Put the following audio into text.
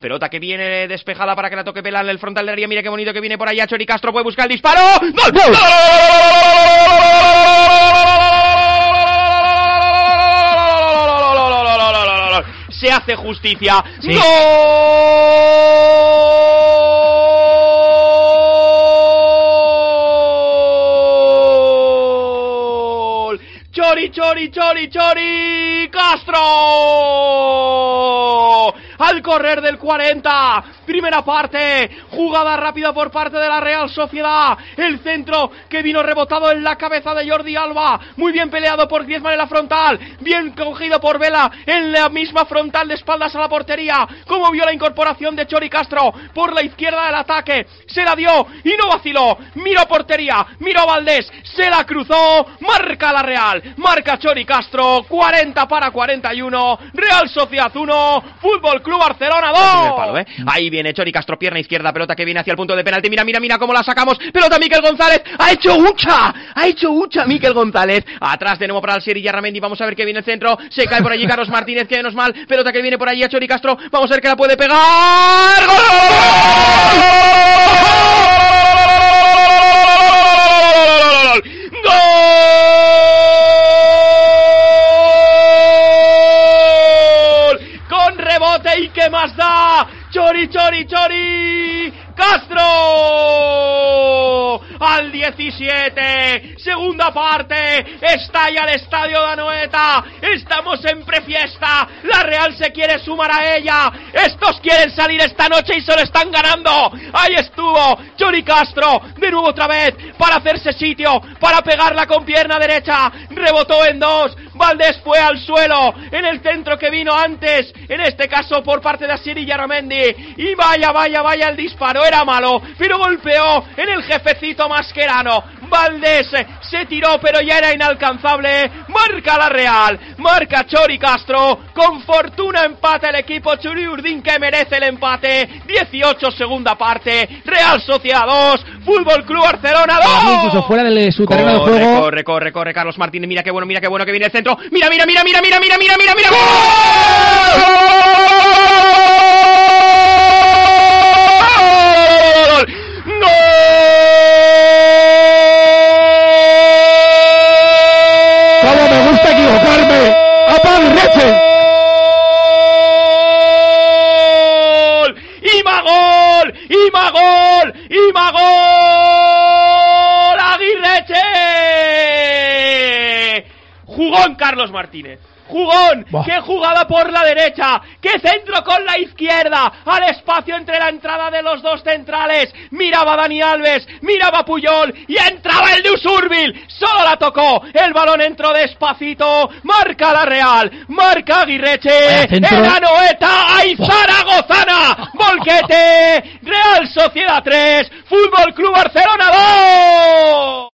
Pelota que viene despejada para que la toque Vela en el frontal del área. Mira qué bonito que viene por allá. Chori Castro puede buscar el disparo. ¡Gol! ¡Gol! Se hace justicia. Sí. ¡Gol! Chori, Chori, Chori, Chori Castro. Al correr del 40, primera parte, jugada rápida por parte de la Real Sociedad, el centro que vino rebotado en la cabeza de Jordi Alba, muy bien peleado por Griezmann en la frontal, bien cogido por Vela en la misma frontal de espaldas a la portería, como vio la incorporación de Chori Castro por la izquierda del ataque, se la dio y no vaciló, miró portería, miró Valdés, se la cruzó, marca la Real, marca Chori Castro, 40 para 41, Real Sociedad 1, Fútbol Club Barcelona 2. Primer palo, ¿eh? Ahí viene Chori Castro, pierna izquierda, pelota que viene hacia el punto de penalti. Mira, mira, mira cómo la sacamos. Pelota Miquel González. Ha hecho hucha. Ha hecho hucha Miquel González. Atrás de nuevo para el Siri Yarramendi. Vamos a ver que viene el centro. Se cae por allí Carlos Martínez, que menos mal. Pelota que viene por allí a Chori Castro. Vamos a ver que la puede pegar. ¡Gol! Y qué más da. Chori, Chori, Chori. Castro al 17, segunda parte, estalla el estadio de Anoeta, estamos en prefiesta, la Real se quiere sumar a ella, estos quieren salir esta noche y se lo están ganando, ahí estuvo Chori Castro, de nuevo otra vez, para hacerse sitio, para pegarla con pierna derecha, rebotó en dos, Valdés fue al suelo, en el centro que vino antes, en este caso por parte de Asiri Yaramendi, y vaya, vaya, vaya el disparo, era malo, pero golpeó en el jefecito masquerano. Valdés se tiró, pero ya era inalcanzable. Marca la Real, marca Chori Castro. Con fortuna empata el equipo Churi Urdín que merece el empate. 18 segunda parte. Real Sociedad 2, Fútbol Club Barcelona 2. Incluso fuera de su terreno de juego. corre, corre, corre, Carlos Martínez. Mira qué bueno, mira qué bueno que viene el centro. Mira, mira, mira, mira, mira, mira, mira, mira, mira. ¡Gol! Me gusta equivocarme? ¡Aparece! ¡Imagol! ¡Imagol! ¡Imagol! Jugón Carlos Martínez. Jugón, Buah. qué jugada por la derecha, qué centro con la izquierda, al espacio entre la entrada de los dos centrales, miraba Dani Alves, miraba Puyol y entraba el de Usurbil, solo la tocó, el balón entró despacito, marca la Real, marca Aguirreche, el Anoeta, ¡ay Zaragozana! Volquete, Real Sociedad 3, Fútbol Club Barcelona 2.